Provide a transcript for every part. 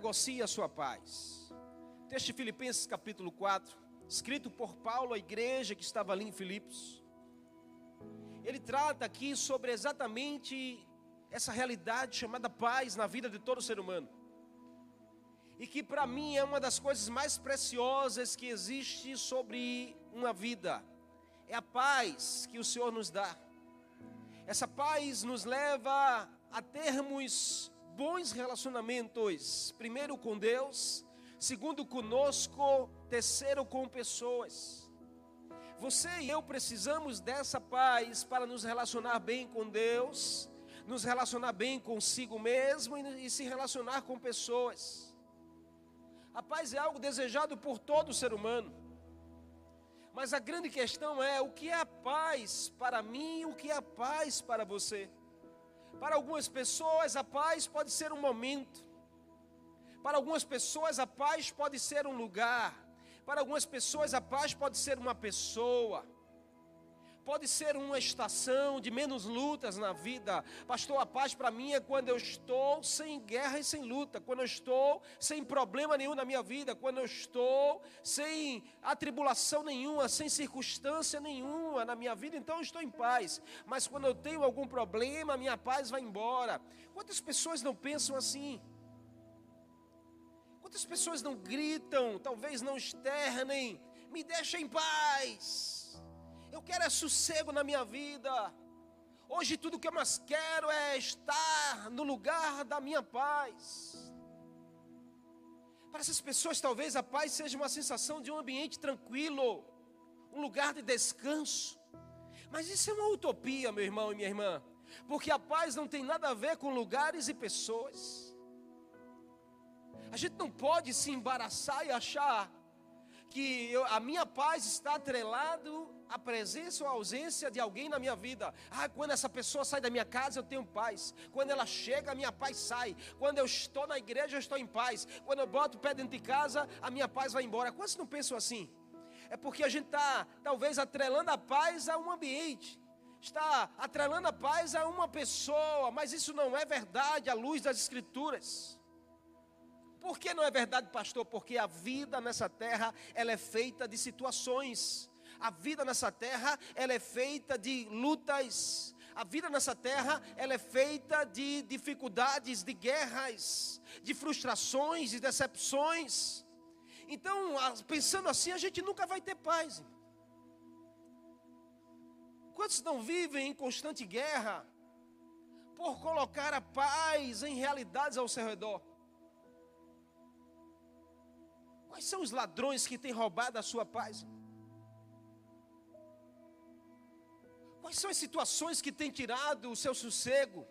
negocie a sua paz. Texto de Filipenses capítulo 4, escrito por Paulo à igreja que estava ali em Filipos. Ele trata aqui sobre exatamente essa realidade chamada paz na vida de todo ser humano. E que para mim é uma das coisas mais preciosas que existe sobre uma vida. É a paz que o Senhor nos dá. Essa paz nos leva a termos bons relacionamentos, primeiro com Deus, segundo conosco, terceiro com pessoas. Você e eu precisamos dessa paz para nos relacionar bem com Deus, nos relacionar bem consigo mesmo e, e se relacionar com pessoas. A paz é algo desejado por todo ser humano. Mas a grande questão é o que é a paz para mim e o que é a paz para você. Para algumas pessoas, a paz pode ser um momento. Para algumas pessoas, a paz pode ser um lugar. Para algumas pessoas, a paz pode ser uma pessoa. Pode ser uma estação de menos lutas na vida. Pastor, a paz para mim é quando eu estou sem guerra e sem luta, quando eu estou sem problema nenhum na minha vida, quando eu estou sem atribulação nenhuma, sem circunstância nenhuma na minha vida, então eu estou em paz. Mas quando eu tenho algum problema, minha paz vai embora. Quantas pessoas não pensam assim? Quantas pessoas não gritam, talvez não externem, me deixa em paz. Eu quero é sossego na minha vida. Hoje tudo que eu mais quero é estar no lugar da minha paz. Para essas pessoas, talvez a paz seja uma sensação de um ambiente tranquilo, um lugar de descanso. Mas isso é uma utopia, meu irmão e minha irmã, porque a paz não tem nada a ver com lugares e pessoas. A gente não pode se embaraçar e achar que eu, a minha paz está atrelado à presença ou à ausência de alguém na minha vida. Ah, quando essa pessoa sai da minha casa, eu tenho paz. Quando ela chega, a minha paz sai. Quando eu estou na igreja, eu estou em paz. Quando eu boto o pé dentro de casa, a minha paz vai embora. Quantos não pensam assim? É porque a gente está, talvez, atrelando a paz a um ambiente. Está atrelando a paz a uma pessoa, mas isso não é verdade à luz das Escrituras. Por que não é verdade, pastor? Porque a vida nessa terra, ela é feita de situações. A vida nessa terra, ela é feita de lutas. A vida nessa terra, ela é feita de dificuldades, de guerras, de frustrações, de decepções. Então, pensando assim, a gente nunca vai ter paz. Quantos não vivem em constante guerra por colocar a paz em realidades ao seu redor? Quais são os ladrões que têm roubado a sua paz? Quais são as situações que têm tirado o seu sossego?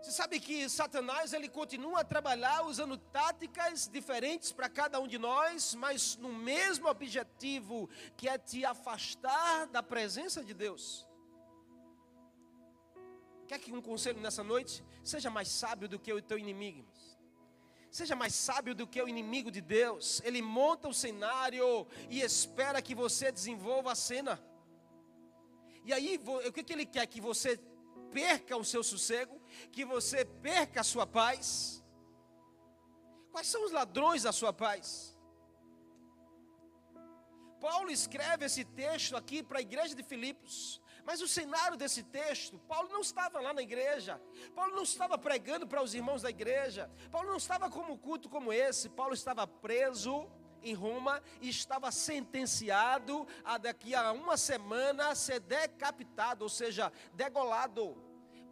Você sabe que Satanás ele continua a trabalhar usando táticas diferentes para cada um de nós, mas no mesmo objetivo, que é te afastar da presença de Deus. Quer que um conselho nessa noite? Seja mais sábio do que o teu inimigo. Seja mais sábio do que o inimigo de Deus. Ele monta o cenário e espera que você desenvolva a cena. E aí, o que, ele quer? Que você perca o seu sossego, que você perca a sua paz. Quais são os ladrões da sua paz? Paulo escreve esse texto aqui para a igreja de Filipos, mas o cenário desse texto, Paulo não estava lá na igreja, Paulo não estava pregando para os irmãos da igreja, Paulo não estava como culto como esse, Paulo estava preso em Roma e estava sentenciado a daqui a uma semana ser decapitado, ou seja, degolado.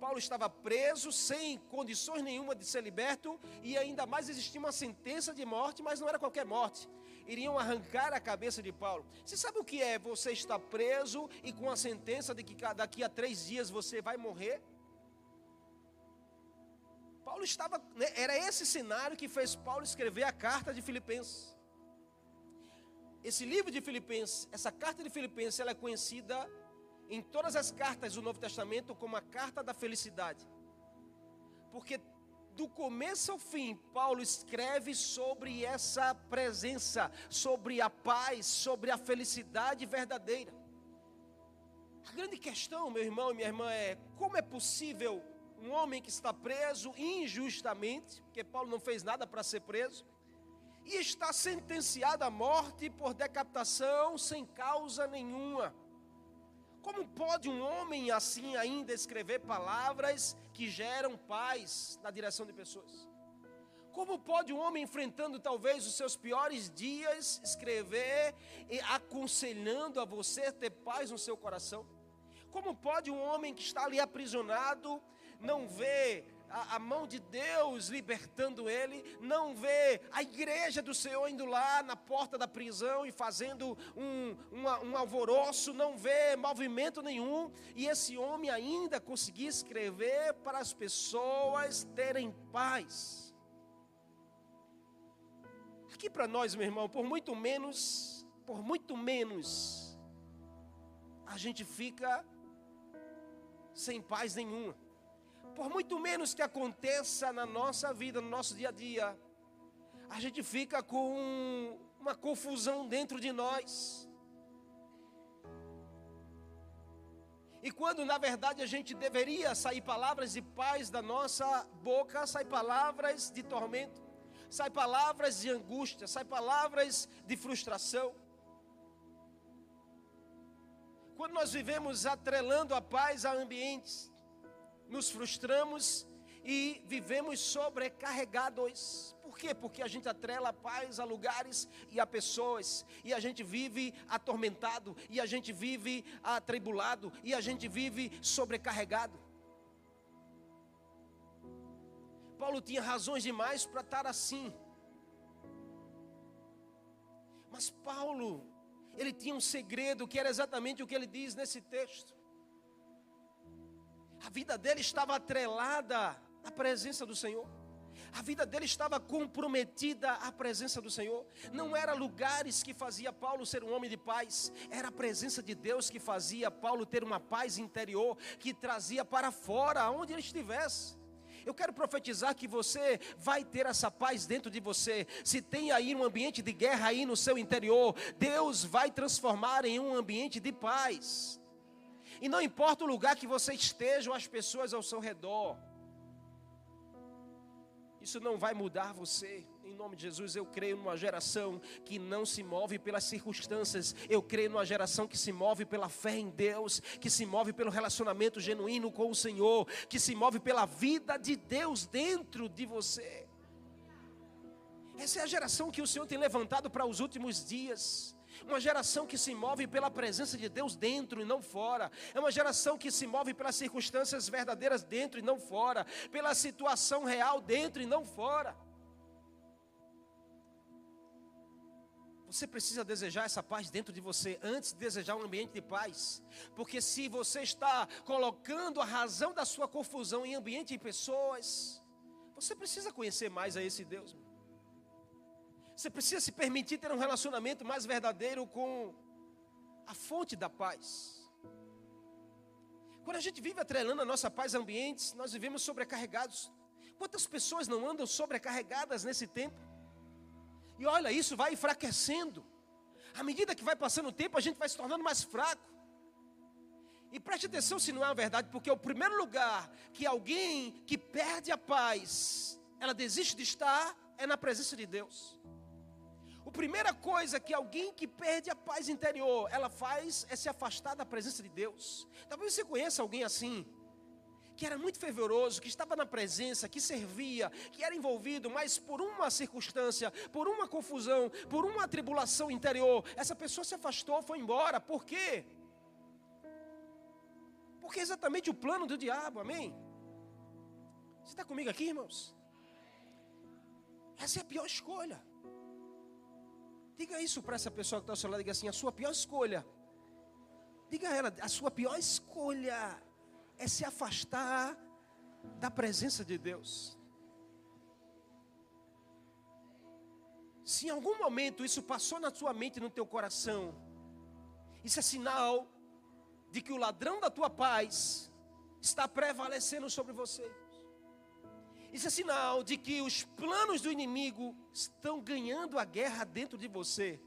Paulo estava preso, sem condições nenhuma de ser liberto, e ainda mais existia uma sentença de morte, mas não era qualquer morte iriam arrancar a cabeça de Paulo. Você sabe o que é você estar preso e com a sentença de que daqui a três dias você vai morrer? Paulo estava, né, era esse cenário que fez Paulo escrever a carta de Filipenses. Esse livro de Filipenses, essa carta de Filipenses, ela é conhecida em todas as cartas do Novo Testamento como a carta da felicidade. Porque do começo ao fim, Paulo escreve sobre essa presença, sobre a paz, sobre a felicidade verdadeira. A grande questão, meu irmão e minha irmã, é como é possível um homem que está preso injustamente, porque Paulo não fez nada para ser preso, e está sentenciado à morte por decapitação sem causa nenhuma. Como pode um homem assim ainda escrever palavras que geram paz na direção de pessoas? Como pode um homem enfrentando talvez os seus piores dias escrever e aconselhando a você ter paz no seu coração? Como pode um homem que está ali aprisionado não ver a, a, mão de Deus libertando ele, não vê a igreja do Senhor indo lá na porta da prisão e fazendo um, um alvoroço, não vê movimento nenhum, e esse homem ainda conseguir escrever para as pessoas terem paz. Aqui para nós, meu irmão, por muito menos, por muito menos, a gente fica sem paz nenhuma por muito menos que aconteça na nossa vida, no nosso dia a dia, a gente fica com uma confusão dentro de nós. E quando na verdade a gente deveria sair palavras de paz da nossa boca, sai palavras de tormento, sai palavras de angústia, sai palavras de frustração. Quando nós vivemos atrelando a paz a ambientes, nos frustramos e vivemos sobrecarregados. Por quê? Porque a gente atrela a paz a lugares e a pessoas, e a gente vive atormentado, e a gente vive atribulado, e a gente vive sobrecarregado. Paulo tinha razões demais para estar assim. Mas Paulo, ele tinha um segredo que era exatamente o que ele diz nesse texto. A vida dele estava atrelada à presença do Senhor. A vida dele estava comprometida à presença do Senhor. Não era lugares que fazia Paulo ser um homem de paz, era a presença de Deus que fazia Paulo ter uma paz interior que trazia para fora, aonde ele estivesse. Eu quero profetizar que você vai ter essa paz dentro de você. Se tem aí um ambiente de guerra aí no seu interior, Deus vai transformar em um ambiente de paz. E não importa o lugar que você esteja ou as pessoas ao seu redor. Isso não vai mudar você. Em nome de Jesus, eu creio numa geração que não se move pelas circunstâncias. Eu creio numa geração que se move pela fé em Deus, que se move pelo relacionamento genuíno com o Senhor, que se move pela vida de Deus dentro de você. Essa é a geração que o Senhor tem levantado para os últimos dias. Uma geração que se move pela presença de Deus dentro e não fora. É uma geração que se move pelas circunstâncias verdadeiras dentro e não fora. Pela situação real dentro e não fora. Você precisa desejar essa paz dentro de você antes de desejar um ambiente de paz. Porque se você está colocando a razão da sua confusão em ambiente e pessoas, você precisa conhecer mais a esse Deus. Você precisa se permitir ter um relacionamento mais verdadeiro com a fonte da paz. Quando a gente vive atrelando a nossa paz a ambientes, nós vivemos sobrecarregados. Quantas pessoas não andam sobrecarregadas nesse tempo? E olha, isso vai enfraquecendo. À medida que vai passando o tempo, a gente vai se tornando mais fraco. E preste atenção se não é a verdade, porque o primeiro lugar que alguém que perde a paz, ela desiste de estar, é na presença de Deus. A primeira coisa que alguém que perde a paz interior, ela faz é se afastar da presença de Deus. Talvez você conheça alguém assim, que era muito fervoroso, que estava na presença, que servia, que era envolvido, mas por uma circunstância, por uma confusão, por uma tribulação interior, essa pessoa se afastou, foi embora. Por quê? Porque é exatamente o plano do diabo, amém? Você está comigo aqui, irmãos? Essa é a pior escolha. Diga isso para essa pessoa que está ao seu lado, diga assim, a sua pior escolha. Diga a ela, a sua pior escolha é se afastar da presença de Deus. Se em algum momento isso passou na sua mente no teu coração, isso é sinal de que o ladrão da tua paz está prevalecendo sobre você. Isso é sinal de que os planos do inimigo estão ganhando a guerra dentro de você.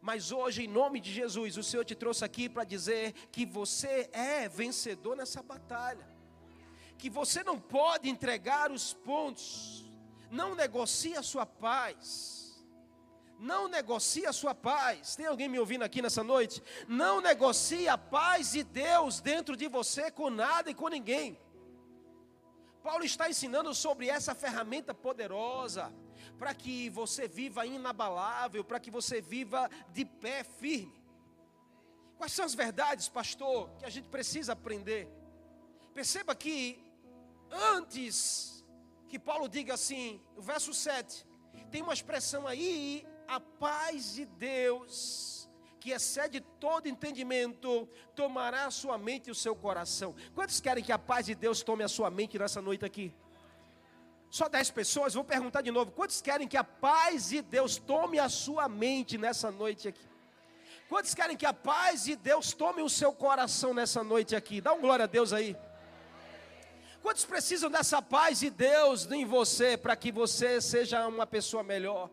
Mas hoje, em nome de Jesus, o Senhor te trouxe aqui para dizer que você é vencedor nessa batalha que você não pode entregar os pontos, não negocie a sua paz. Não negocie a sua paz. Tem alguém me ouvindo aqui nessa noite? Não negocie a paz de Deus dentro de você com nada e com ninguém. Paulo está ensinando sobre essa ferramenta poderosa para que você viva inabalável, para que você viva de pé firme. Quais são as verdades, pastor, que a gente precisa aprender? Perceba que antes que Paulo diga assim, o verso 7, tem uma expressão aí a paz de Deus, que excede todo entendimento, tomará a sua mente e o seu coração. Quantos querem que a paz de Deus tome a sua mente nessa noite aqui? Só dez pessoas, vou perguntar de novo. Quantos querem que a paz de Deus tome a sua mente nessa noite aqui? Quantos querem que a paz de Deus tome o seu coração nessa noite aqui? Dá um glória a Deus aí. Quantos precisam dessa paz de Deus em você para que você seja uma pessoa melhor?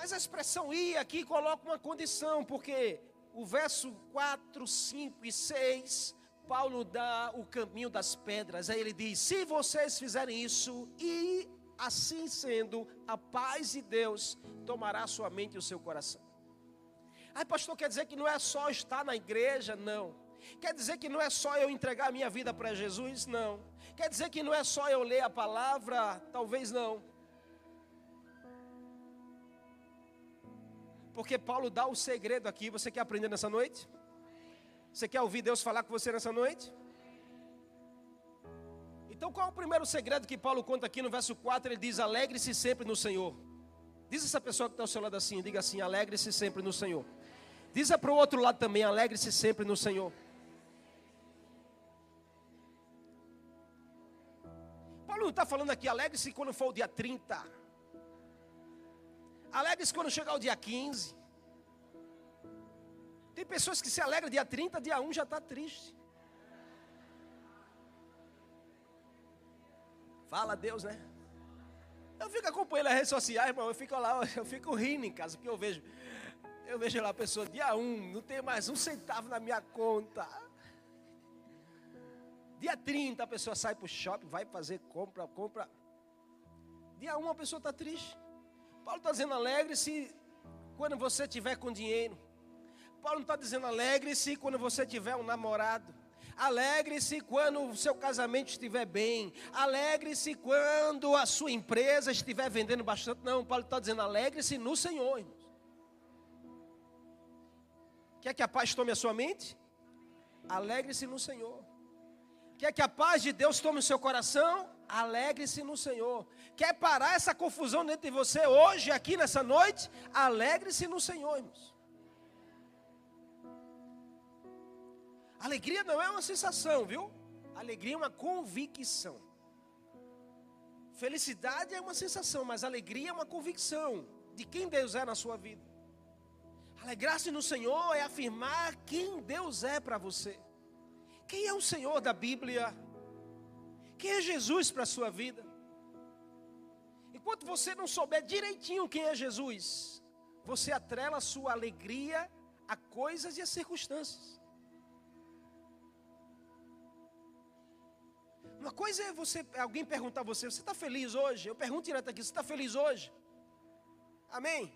Mas a expressão ir aqui coloca uma condição, porque o verso 4, 5 e 6, Paulo dá o caminho das pedras. Aí ele diz: Se vocês fizerem isso, e assim sendo, a paz de Deus tomará sua mente e o seu coração. Aí, pastor, quer dizer que não é só estar na igreja? Não. Quer dizer que não é só eu entregar a minha vida para Jesus? Não. Quer dizer que não é só eu ler a palavra? Talvez não. Porque Paulo dá o segredo aqui. Você quer aprender nessa noite? Você quer ouvir Deus falar com você nessa noite? Então, qual é o primeiro segredo que Paulo conta aqui no verso 4? Ele diz: Alegre-se sempre no Senhor. Diz essa pessoa que está ao seu lado assim: diga assim, alegre-se sempre no Senhor. Diz para o outro lado também: alegre-se sempre no Senhor. Paulo não está falando aqui, alegre-se quando for o dia 30. Alegre-se quando chegar o dia 15. Tem pessoas que se alegram dia 30, dia 1 já está triste. Fala Deus, né? Eu fico acompanhando as redes sociais, irmão. Eu fico lá, eu fico rindo em casa, porque eu vejo, eu vejo lá a pessoa, dia 1, não tem mais um centavo na minha conta. Dia 30 a pessoa sai para o shopping, vai fazer compra, compra. Dia 1 a pessoa está triste. Paulo está dizendo alegre-se quando você tiver com dinheiro. Paulo não está dizendo alegre-se quando você tiver um namorado. Alegre-se quando o seu casamento estiver bem. Alegre-se quando a sua empresa estiver vendendo bastante. Não, Paulo está dizendo alegre-se no Senhor. Irmãos. Quer que a paz tome a sua mente? Alegre-se no Senhor. Quer que a paz de Deus tome o seu coração? Alegre-se no Senhor. Quer parar essa confusão dentro de você hoje, aqui nessa noite? Alegre-se no Senhor, irmãos. Alegria não é uma sensação, viu? Alegria é uma convicção. Felicidade é uma sensação, mas alegria é uma convicção de quem Deus é na sua vida. Alegrar-se no Senhor é afirmar quem Deus é para você. Quem é o Senhor da Bíblia? Quem é Jesus para a sua vida? Enquanto você não souber direitinho quem é Jesus, você atrela a sua alegria a coisas e a circunstâncias. Uma coisa é você, alguém perguntar a você, você está feliz hoje? Eu pergunto direto aqui, você está feliz hoje? Amém?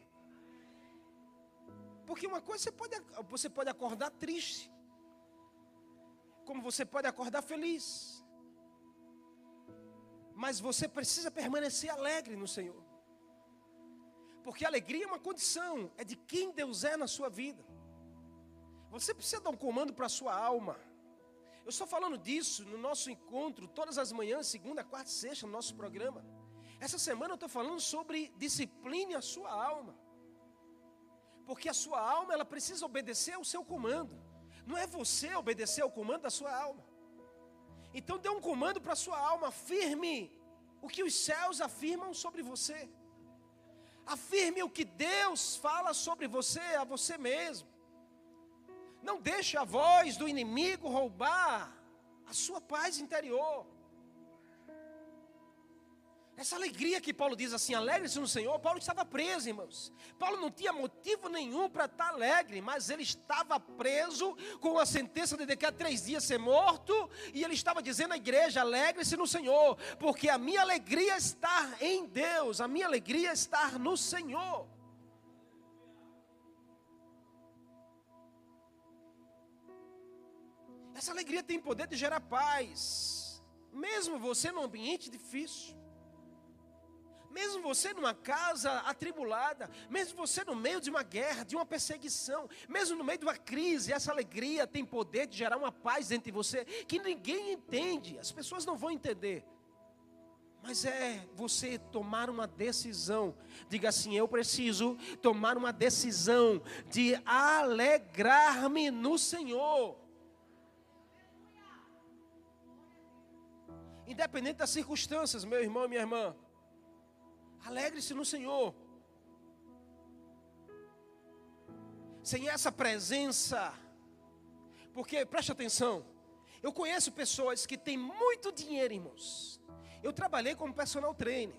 Porque uma coisa você pode, você pode acordar triste, como você pode acordar feliz mas você precisa permanecer alegre no Senhor. Porque alegria é uma condição, é de quem Deus é na sua vida. Você precisa dar um comando para a sua alma. Eu estou falando disso no nosso encontro, todas as manhãs, segunda, quarta e sexta, no nosso programa. Essa semana eu estou falando sobre discipline a sua alma. Porque a sua alma, ela precisa obedecer ao seu comando. Não é você obedecer ao comando da sua alma. Então dê um comando para sua alma, afirme o que os céus afirmam sobre você. Afirme o que Deus fala sobre você, a você mesmo. Não deixe a voz do inimigo roubar a sua paz interior. Essa alegria que Paulo diz assim, alegre-se no Senhor. Paulo estava preso, irmãos. Paulo não tinha motivo nenhum para estar alegre, mas ele estava preso com a sentença de daqui a três dias ser morto. E ele estava dizendo à igreja: alegre-se no Senhor, porque a minha alegria está em Deus, a minha alegria está no Senhor. Essa alegria tem poder de gerar paz, mesmo você num ambiente difícil mesmo você numa casa atribulada, mesmo você no meio de uma guerra, de uma perseguição, mesmo no meio de uma crise, essa alegria tem poder de gerar uma paz dentro de você que ninguém entende, as pessoas não vão entender. Mas é você tomar uma decisão. Diga assim: eu preciso tomar uma decisão de alegrar-me no Senhor. Independente das circunstâncias, meu irmão e minha irmã. Alegre-se no Senhor. Sem essa presença, porque preste atenção, eu conheço pessoas que têm muito dinheiro, irmãos. Eu trabalhei como personal trainer.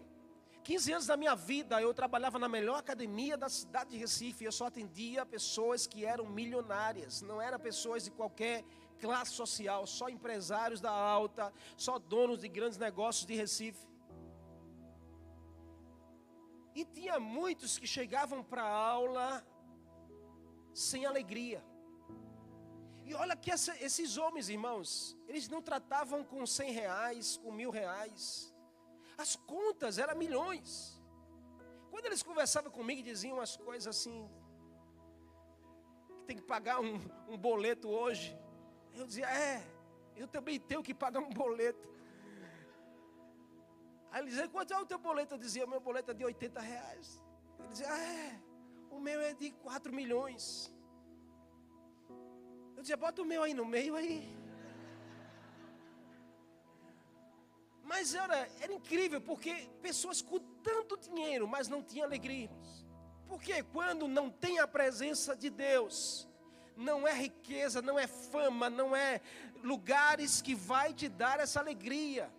15 anos da minha vida eu trabalhava na melhor academia da cidade de Recife. Eu só atendia pessoas que eram milionárias, não eram pessoas de qualquer classe social, só empresários da alta, só donos de grandes negócios de Recife. E tinha muitos que chegavam para a aula sem alegria. E olha que essa, esses homens, irmãos, eles não tratavam com cem reais, com mil reais. As contas eram milhões. Quando eles conversavam comigo diziam umas coisas assim, que tem que pagar um, um boleto hoje, eu dizia, é, eu também tenho que pagar um boleto. Aí ele dizia, quanto é o teu boleto? Eu dizia, o meu boleto é de 80 reais. Ele dizia, ah, é, o meu é de 4 milhões. Eu dizia, bota o meu aí no meio aí. Mas era, era incrível, porque pessoas com tanto dinheiro, mas não tinham alegria. Porque quando não tem a presença de Deus, não é riqueza, não é fama, não é lugares que vai te dar essa alegria.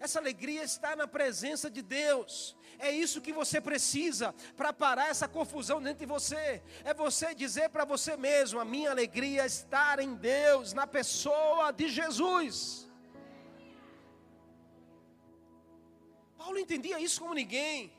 Essa alegria está na presença de Deus. É isso que você precisa para parar essa confusão dentro de você. É você dizer para você mesmo: a minha alegria está em Deus, na pessoa de Jesus. Paulo entendia isso como ninguém.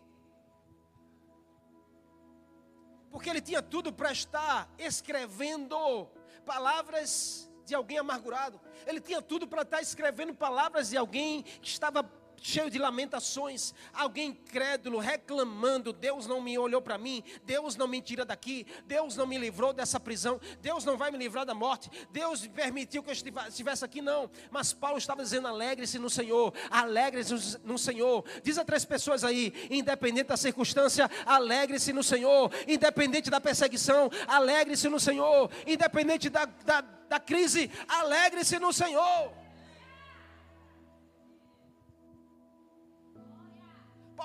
Porque ele tinha tudo para estar escrevendo palavras de alguém amargurado. Ele tinha tudo para estar escrevendo palavras de alguém que estava cheio de lamentações, alguém incrédulo reclamando: Deus não me olhou para mim, Deus não me tira daqui, Deus não me livrou dessa prisão, Deus não vai me livrar da morte, Deus permitiu que eu estivesse aqui, não. Mas Paulo estava dizendo: alegre-se no Senhor, alegre-se no Senhor. Diz a três pessoas aí, independente da circunstância, alegre-se no Senhor, independente da perseguição, alegre-se no Senhor, independente da, da, da crise, alegre-se no Senhor.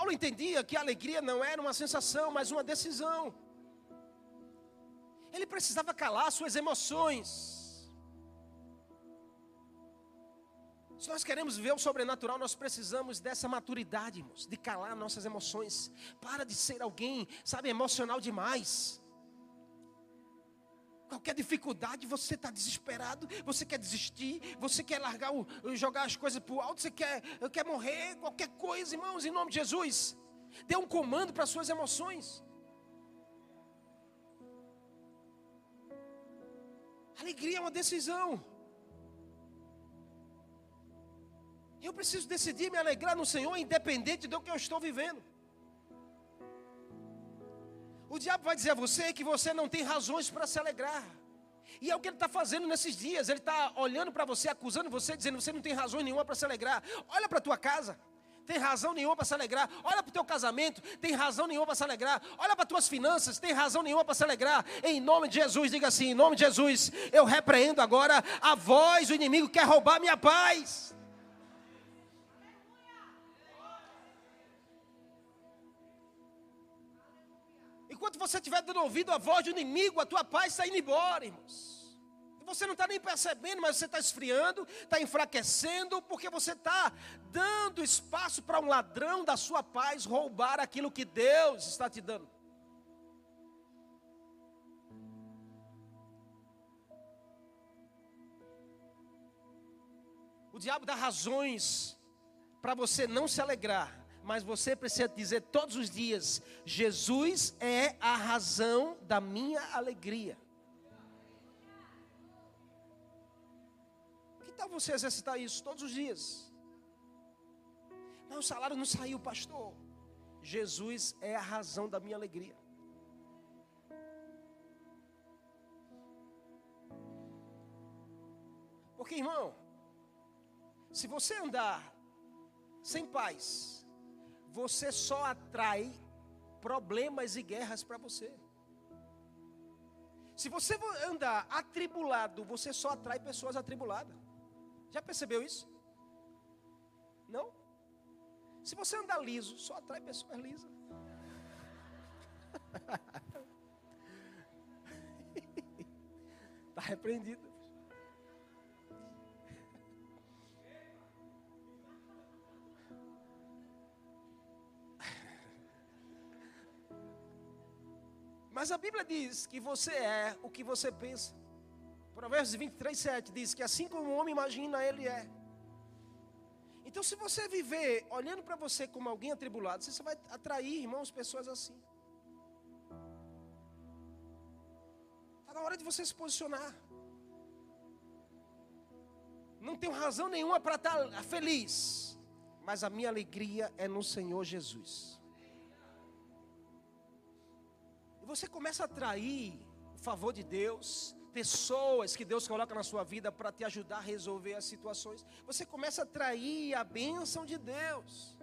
Paulo entendia que a alegria não era uma sensação, mas uma decisão. Ele precisava calar suas emoções. Se nós queremos ver o sobrenatural, nós precisamos dessa maturidade, irmãos, de calar nossas emoções. Para de ser alguém, sabe, emocional demais. Qualquer dificuldade, você está desesperado, você quer desistir, você quer largar, o, jogar as coisas para o alto, você quer, quer morrer, qualquer coisa, irmãos, em nome de Jesus. Dê um comando para as suas emoções. Alegria é uma decisão. Eu preciso decidir me alegrar no Senhor, independente do que eu estou vivendo. O diabo vai dizer a você que você não tem razões para se alegrar. E é o que ele está fazendo nesses dias. Ele está olhando para você, acusando você, dizendo: você não tem razão nenhuma para se alegrar. Olha para a tua casa, tem razão nenhuma para se alegrar. Olha para o teu casamento, tem razão nenhuma para se alegrar. Olha para as tuas finanças, tem razão nenhuma para se alegrar. Em nome de Jesus, diga assim: em nome de Jesus, eu repreendo agora a voz do inimigo que quer roubar minha paz. Enquanto você estiver dando ouvido à voz do inimigo, a tua paz está indo embora, irmãos. Você não está nem percebendo, mas você está esfriando, está enfraquecendo, porque você está dando espaço para um ladrão da sua paz roubar aquilo que Deus está te dando. O diabo dá razões para você não se alegrar, mas você precisa dizer todos os dias: Jesus é a razão da minha alegria. Que tal você exercitar isso todos os dias? Mas o salário não saiu, pastor. Jesus é a razão da minha alegria. Porque, irmão, se você andar sem paz, você só atrai problemas e guerras para você. Se você andar atribulado, você só atrai pessoas atribuladas. Já percebeu isso? Não? Se você andar liso, só atrai pessoas lisas. Está repreendido. Mas a Bíblia diz que você é o que você pensa. Provérbios 23, 7 diz que assim como o homem imagina, ele é. Então, se você viver olhando para você como alguém atribulado, você vai atrair, irmãos, pessoas assim. Está na hora de você se posicionar. Não tenho razão nenhuma para estar tá feliz, mas a minha alegria é no Senhor Jesus. Você começa a atrair o favor de Deus, pessoas que Deus coloca na sua vida para te ajudar a resolver as situações. Você começa a atrair a bênção de Deus.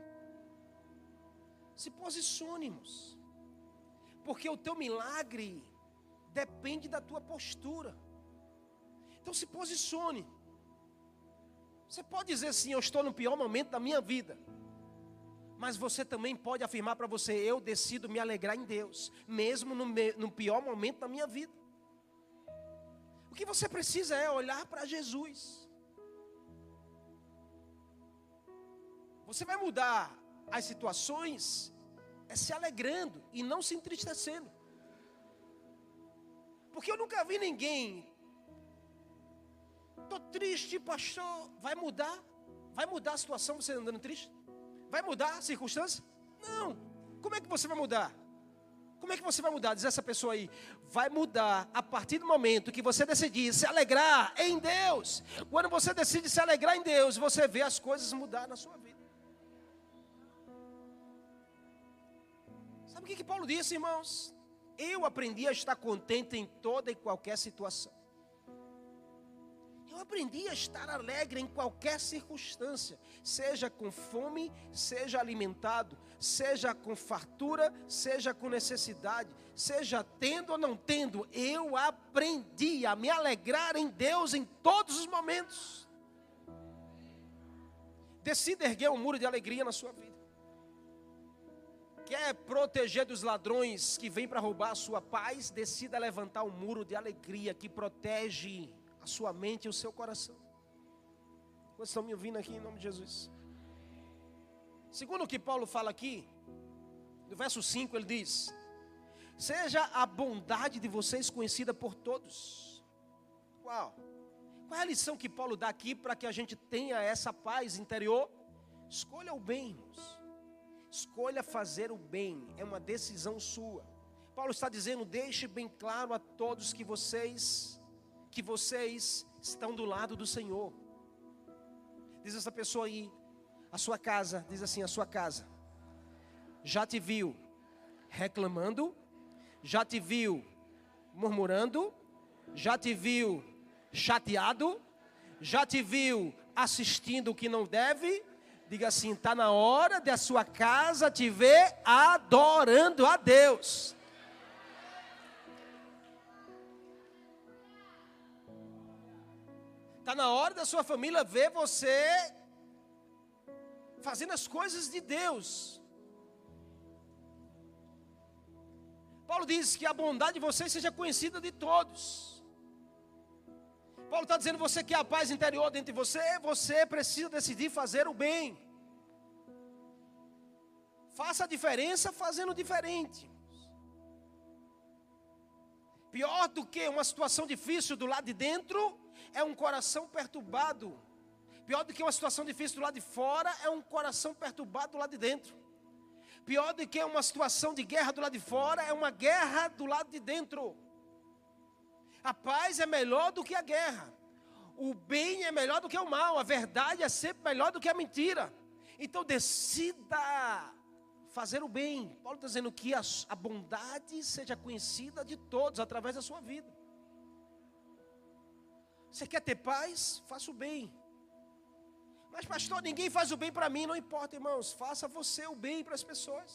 Se posicione, irmãos. Porque o teu milagre depende da tua postura. Então se posicione. Você pode dizer assim: Eu estou no pior momento da minha vida. Mas você também pode afirmar para você: eu decido me alegrar em Deus, mesmo no, no pior momento da minha vida. O que você precisa é olhar para Jesus. Você vai mudar as situações é se alegrando e não se entristecendo. Porque eu nunca vi ninguém. Estou triste, pastor. Vai mudar? Vai mudar a situação você andando triste? Vai mudar a circunstância? Não. Como é que você vai mudar? Como é que você vai mudar? Diz essa pessoa aí. Vai mudar a partir do momento que você decidir se alegrar em Deus. Quando você decide se alegrar em Deus, você vê as coisas mudar na sua vida. Sabe o que, que Paulo disse, irmãos? Eu aprendi a estar contente em toda e qualquer situação. Eu aprendi a estar alegre em qualquer circunstância, seja com fome, seja alimentado, seja com fartura, seja com necessidade, seja tendo ou não tendo. Eu aprendi a me alegrar em Deus em todos os momentos. Decida erguer um muro de alegria na sua vida. Quer proteger dos ladrões que vêm para roubar a sua paz? Decida levantar um muro de alegria que protege a sua mente e o seu coração. Vocês estão me ouvindo aqui em nome de Jesus? Segundo o que Paulo fala aqui, no verso 5 ele diz: Seja a bondade de vocês conhecida por todos. Uau! Qual é a lição que Paulo dá aqui para que a gente tenha essa paz interior? Escolha o bem, irmãos. Escolha fazer o bem, é uma decisão sua. Paulo está dizendo: deixe bem claro a todos que vocês que vocês estão do lado do Senhor. Diz essa pessoa aí, a sua casa, diz assim: a sua casa, já te viu reclamando, já te viu murmurando, já te viu chateado, já te viu assistindo o que não deve. Diga assim: está na hora de a sua casa te ver adorando a Deus. Está na hora da sua família ver você fazendo as coisas de Deus. Paulo diz que a bondade de vocês seja conhecida de todos. Paulo está dizendo: você quer a paz interior dentro de você, você precisa decidir fazer o bem. Faça a diferença fazendo diferente. Pior do que uma situação difícil do lado de dentro é um coração perturbado. Pior do que uma situação difícil do lado de fora é um coração perturbado do lado de dentro. Pior do que uma situação de guerra do lado de fora é uma guerra do lado de dentro. A paz é melhor do que a guerra. O bem é melhor do que o mal. A verdade é sempre melhor do que a mentira. Então decida fazer o bem. Paulo está dizendo que a, a bondade seja conhecida de todos através da sua vida. Você quer ter paz? Faça o bem. Mas, pastor, ninguém faz o bem para mim. Não importa, irmãos. Faça você o bem para as pessoas.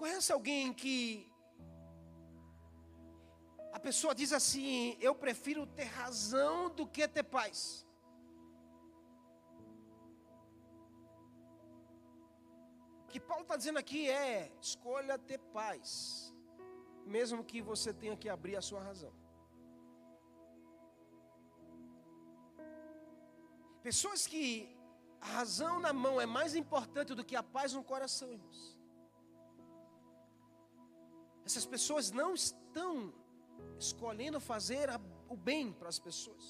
Conhece alguém que a pessoa diz assim: Eu prefiro ter razão do que ter paz. que Paulo está dizendo aqui é: escolha ter paz, mesmo que você tenha que abrir a sua razão. Pessoas que a razão na mão é mais importante do que a paz no coração, irmãos. Essas pessoas não estão escolhendo fazer o bem para as pessoas.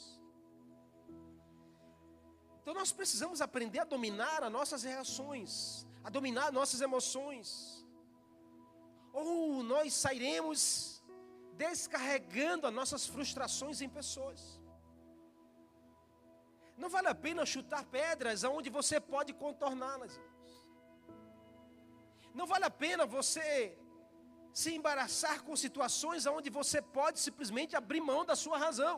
Então nós precisamos aprender a dominar as nossas reações, a dominar nossas emoções. Ou nós sairemos descarregando as nossas frustrações em pessoas. Não vale a pena chutar pedras aonde você pode contorná-las. Não vale a pena você se embaraçar com situações aonde você pode simplesmente abrir mão da sua razão.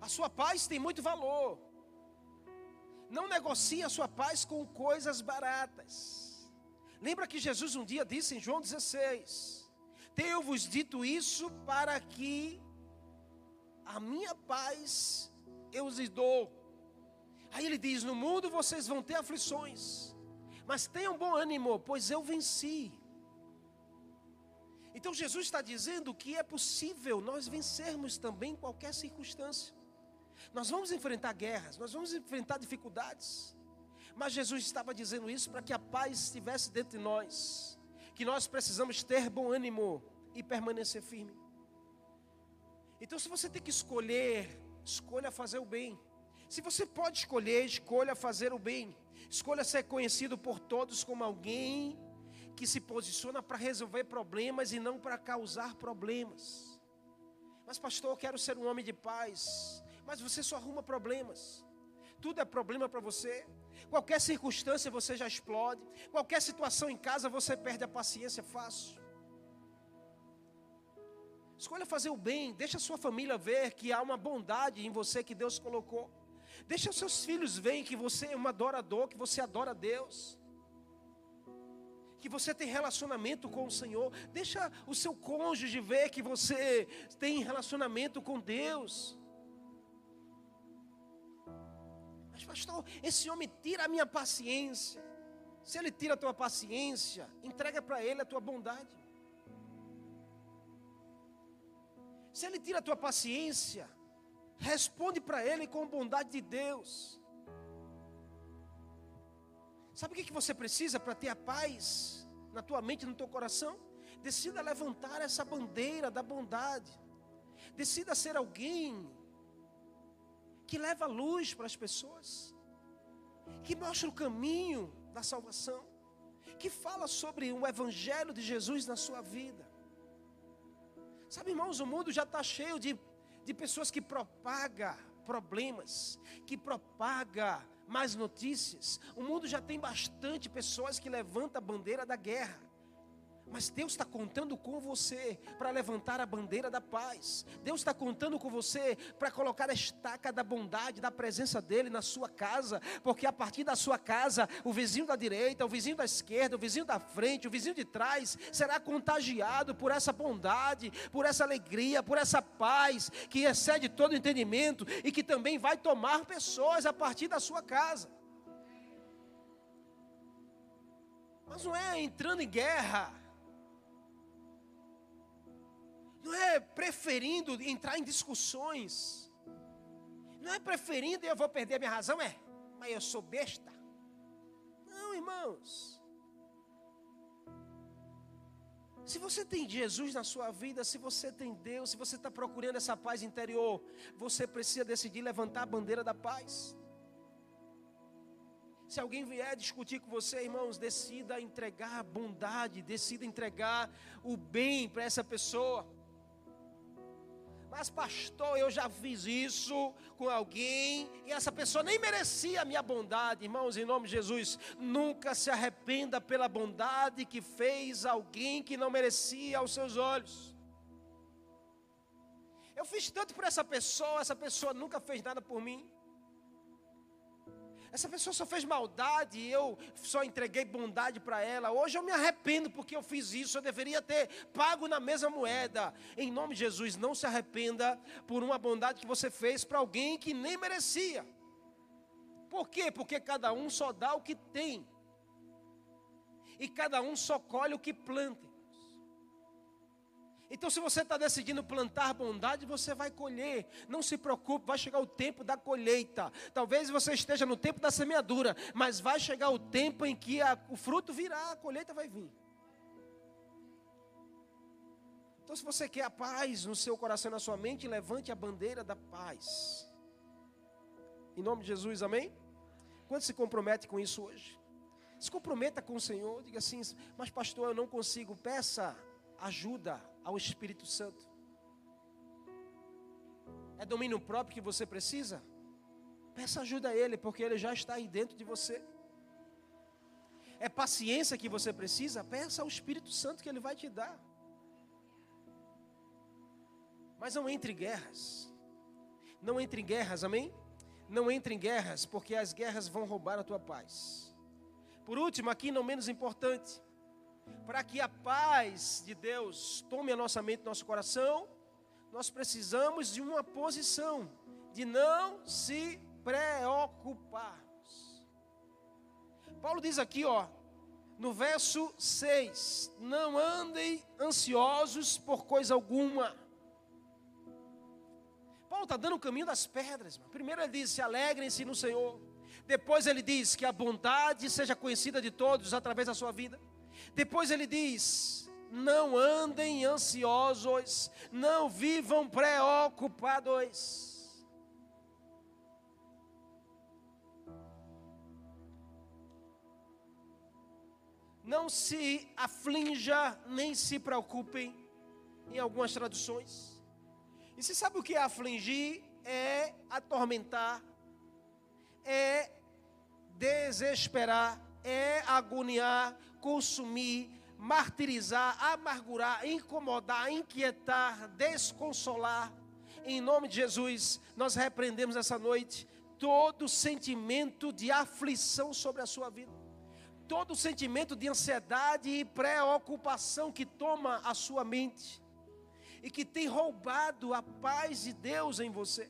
A sua paz tem muito valor. Não negocie a sua paz com coisas baratas. Lembra que Jesus um dia disse em João 16: Tenho-vos dito isso para que a minha paz eu lhes dou. Aí ele diz: No mundo vocês vão ter aflições, mas tenham bom ânimo, pois eu venci. Então Jesus está dizendo que é possível nós vencermos também qualquer circunstância. Nós vamos enfrentar guerras, nós vamos enfrentar dificuldades. Mas Jesus estava dizendo isso para que a paz estivesse dentro de nós. Que nós precisamos ter bom ânimo e permanecer firme. Então, se você tem que escolher, escolha fazer o bem. Se você pode escolher, escolha fazer o bem. Escolha ser conhecido por todos como alguém que se posiciona para resolver problemas e não para causar problemas. Mas, pastor, eu quero ser um homem de paz mas você só arruma problemas. Tudo é problema para você. Qualquer circunstância você já explode. Qualquer situação em casa você perde a paciência fácil. Escolha fazer o bem. Deixa a sua família ver que há uma bondade em você que Deus colocou. Deixa os seus filhos verem que você é um adorador, que você adora Deus. Que você tem relacionamento com o Senhor. Deixa o seu cônjuge ver que você tem relacionamento com Deus. Mas, pastor, esse homem tira a minha paciência. Se ele tira a tua paciência, entrega para ele a tua bondade. Se ele tira a tua paciência, responde para ele com a bondade de Deus. Sabe o que, que você precisa para ter a paz na tua mente no teu coração? Decida levantar essa bandeira da bondade. Decida ser alguém que leva luz para as pessoas, que mostra o caminho da salvação, que fala sobre o Evangelho de Jesus na sua vida. Sabe, irmãos, o mundo já está cheio de, de pessoas que propagam problemas, que propaga mais notícias. O mundo já tem bastante pessoas que levantam a bandeira da guerra. Mas Deus está contando com você para levantar a bandeira da paz. Deus está contando com você para colocar a estaca da bondade, da presença dEle na sua casa. Porque a partir da sua casa, o vizinho da direita, o vizinho da esquerda, o vizinho da frente, o vizinho de trás, será contagiado por essa bondade, por essa alegria, por essa paz que excede todo entendimento e que também vai tomar pessoas a partir da sua casa. Mas não é entrando em guerra preferindo entrar em discussões. Não é preferindo eu vou perder a minha razão, é, mas eu sou besta. Não, irmãos. Se você tem Jesus na sua vida, se você tem Deus, se você está procurando essa paz interior, você precisa decidir levantar a bandeira da paz. Se alguém vier discutir com você, irmãos, decida entregar a bondade, decida entregar o bem para essa pessoa. Mas, pastor, eu já fiz isso com alguém e essa pessoa nem merecia a minha bondade. Irmãos, em nome de Jesus, nunca se arrependa pela bondade que fez alguém que não merecia aos seus olhos. Eu fiz tanto por essa pessoa, essa pessoa nunca fez nada por mim. Essa pessoa só fez maldade e eu só entreguei bondade para ela. Hoje eu me arrependo porque eu fiz isso. Eu deveria ter pago na mesma moeda. Em nome de Jesus, não se arrependa por uma bondade que você fez para alguém que nem merecia. Por quê? Porque cada um só dá o que tem. E cada um só colhe o que planta. Então, se você está decidindo plantar bondade, você vai colher. Não se preocupe, vai chegar o tempo da colheita. Talvez você esteja no tempo da semeadura, mas vai chegar o tempo em que a, o fruto virá, a colheita vai vir. Então, se você quer a paz no seu coração e na sua mente, levante a bandeira da paz. Em nome de Jesus, amém? Quanto se compromete com isso hoje? Se comprometa com o Senhor, diga assim, mas pastor, eu não consigo, peça ajuda ao Espírito Santo. É domínio próprio que você precisa? Peça ajuda a Ele, porque Ele já está aí dentro de você. É paciência que você precisa? Peça ao Espírito Santo que Ele vai te dar. Mas não entre em guerras. Não entre em guerras, amém? Não entre em guerras, porque as guerras vão roubar a tua paz. Por último, aqui não menos importante, para que a paz de Deus tome a nossa mente, nosso coração, nós precisamos de uma posição de não se preocuparmos. Paulo diz aqui, ó, no verso 6: Não andem ansiosos por coisa alguma. Paulo está dando o caminho das pedras. Mano. Primeiro ele diz: se alegrem-se no Senhor. Depois ele diz que a bondade seja conhecida de todos através da sua vida. Depois ele diz: não andem ansiosos, não vivam preocupados. Não se aflinja, nem se preocupem, em algumas traduções. E se sabe o que é afligir? É atormentar, é desesperar, é agoniar, consumir, martirizar, amargurar, incomodar, inquietar, desconsolar. Em nome de Jesus, nós repreendemos essa noite todo sentimento de aflição sobre a sua vida, todo sentimento de ansiedade e preocupação que toma a sua mente e que tem roubado a paz de Deus em você.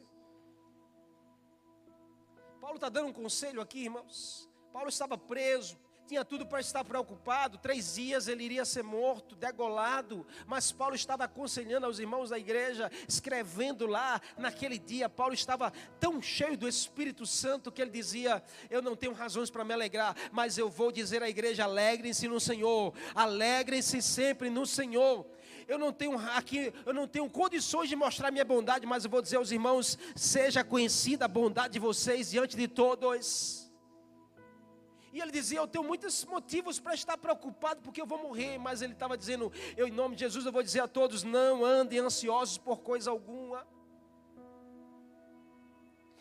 Paulo está dando um conselho aqui, irmãos. Paulo estava preso, tinha tudo para estar preocupado. Três dias ele iria ser morto, degolado. Mas Paulo estava aconselhando aos irmãos da igreja, escrevendo lá. Naquele dia, Paulo estava tão cheio do Espírito Santo que ele dizia: Eu não tenho razões para me alegrar, mas eu vou dizer à igreja: alegrem-se no Senhor, alegrem-se sempre no Senhor eu não tenho aqui, eu não tenho condições de mostrar minha bondade, mas eu vou dizer aos irmãos: seja conhecida a bondade de vocês diante de todos. E ele dizia: Eu tenho muitos motivos para estar preocupado porque eu vou morrer. Mas ele estava dizendo: Eu, em nome de Jesus, eu vou dizer a todos: Não andem ansiosos por coisa alguma.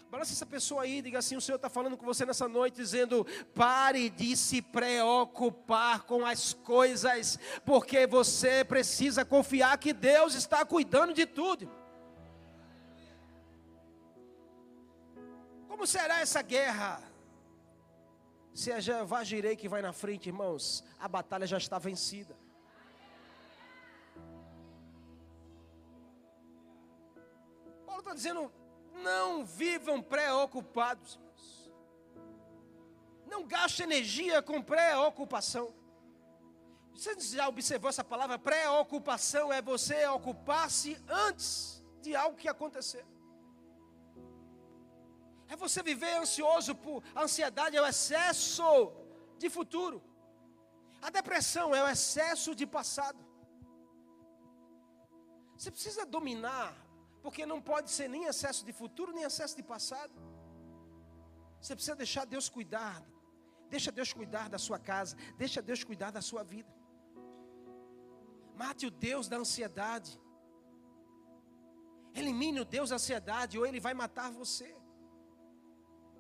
Balança essa pessoa aí, diga assim: O Senhor está falando com você nessa noite, dizendo: Pare de se preocupar com as coisas, porque você precisa confiar que Deus está cuidando de tudo. Como será essa guerra? Se é Jeová Jirei que vai na frente, irmãos, a batalha já está vencida. Paulo está dizendo: não vivam preocupados, irmãos. Não gaste energia com preocupação. Você já observou essa palavra? Preocupação é você ocupar-se antes de algo que acontecer. É você viver ansioso por ansiedade, é o excesso de futuro. A depressão é o excesso de passado. Você precisa dominar, porque não pode ser nem excesso de futuro, nem excesso de passado. Você precisa deixar Deus cuidar. Deixa Deus cuidar da sua casa, deixa Deus cuidar da sua vida. Mate o Deus da ansiedade. Elimine o Deus da ansiedade, ou ele vai matar você.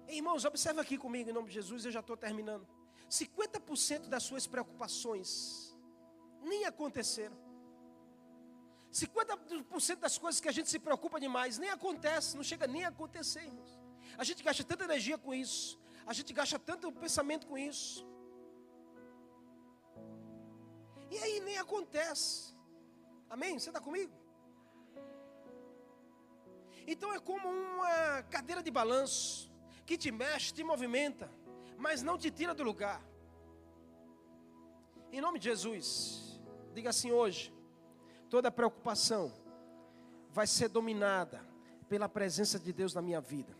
Irmãos, observa aqui comigo em nome de Jesus, eu já estou terminando. 50% das suas preocupações nem aconteceram. 50% das coisas que a gente se preocupa demais nem acontece, não chega nem a acontecer, irmãos. A gente gasta tanta energia com isso, a gente gasta tanto pensamento com isso. E aí nem acontece. Amém? Você está comigo? Então é como uma cadeira de balanço que te mexe, te movimenta, mas não te tira do lugar. Em nome de Jesus, diga assim hoje: toda preocupação vai ser dominada pela presença de Deus na minha vida.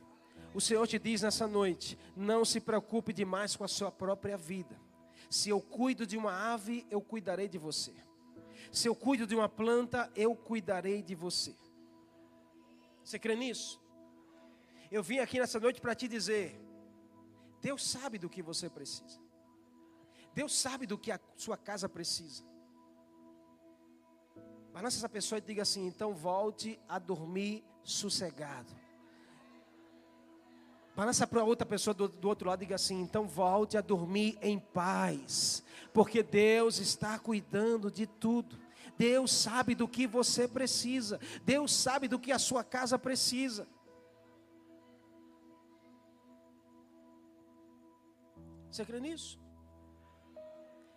O Senhor te diz nessa noite: não se preocupe demais com a sua própria vida. Se eu cuido de uma ave, eu cuidarei de você. Se eu cuido de uma planta, eu cuidarei de você. Você crê nisso? Eu vim aqui nessa noite para te dizer: Deus sabe do que você precisa. Deus sabe do que a sua casa precisa. Balança essa pessoa e diga assim: então volte a dormir sossegado. Balança para outra pessoa do, do outro lado e diga assim: então volte a dormir em paz, porque Deus está cuidando de tudo. Deus sabe do que você precisa. Deus sabe do que a sua casa precisa. Você crê nisso?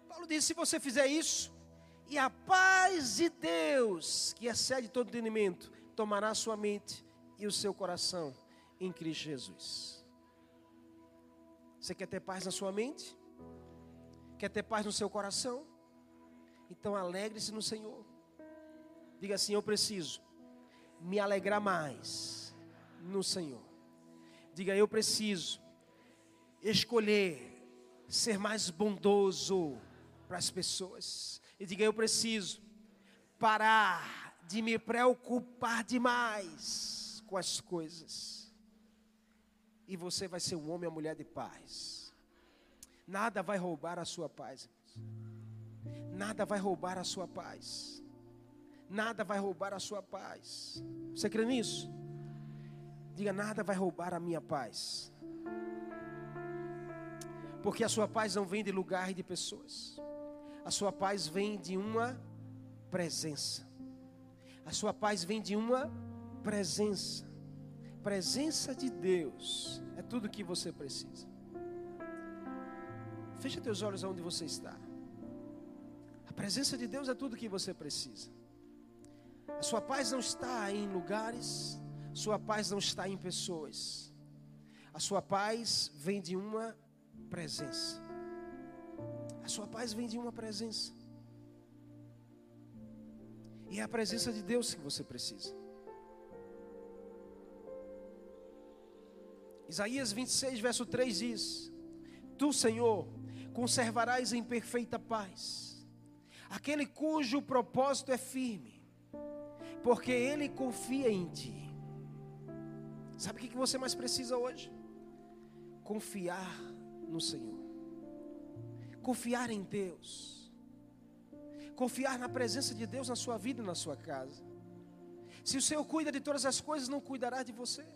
Paulo diz: se você fizer isso, e a paz de Deus, que excede todo entendimento, tomará a sua mente e o seu coração em Cristo Jesus. Você quer ter paz na sua mente? Quer ter paz no seu coração? Então alegre-se no Senhor. Diga assim: Eu preciso me alegrar mais no Senhor. Diga: Eu preciso escolher ser mais bondoso para as pessoas. E diga: Eu preciso parar de me preocupar demais com as coisas. E você vai ser um homem ou mulher de paz. Nada vai roubar a sua paz. Nada vai roubar a sua paz. Nada vai roubar a sua paz. Você crê nisso? Diga: nada vai roubar a minha paz. Porque a sua paz não vem de lugar e de pessoas. A sua paz vem de uma presença. A sua paz vem de uma presença. Presença de Deus é tudo que você precisa. Feche teus olhos onde você está. A presença de Deus é tudo que você precisa. A sua paz não está em lugares, sua paz não está em pessoas. A sua paz vem de uma presença. A sua paz vem de uma presença. E é a presença de Deus que você precisa. Isaías 26, verso 3 diz: Tu, Senhor, conservarás em perfeita paz aquele cujo propósito é firme, porque ele confia em ti. Sabe o que você mais precisa hoje? Confiar no Senhor. Confiar em Deus. Confiar na presença de Deus na sua vida e na sua casa. Se o Senhor cuida de todas as coisas, não cuidará de você.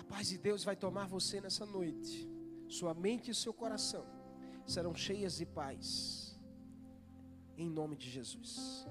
A paz de Deus vai tomar você nessa noite. Sua mente e seu coração serão cheias de paz. Em nome de Jesus.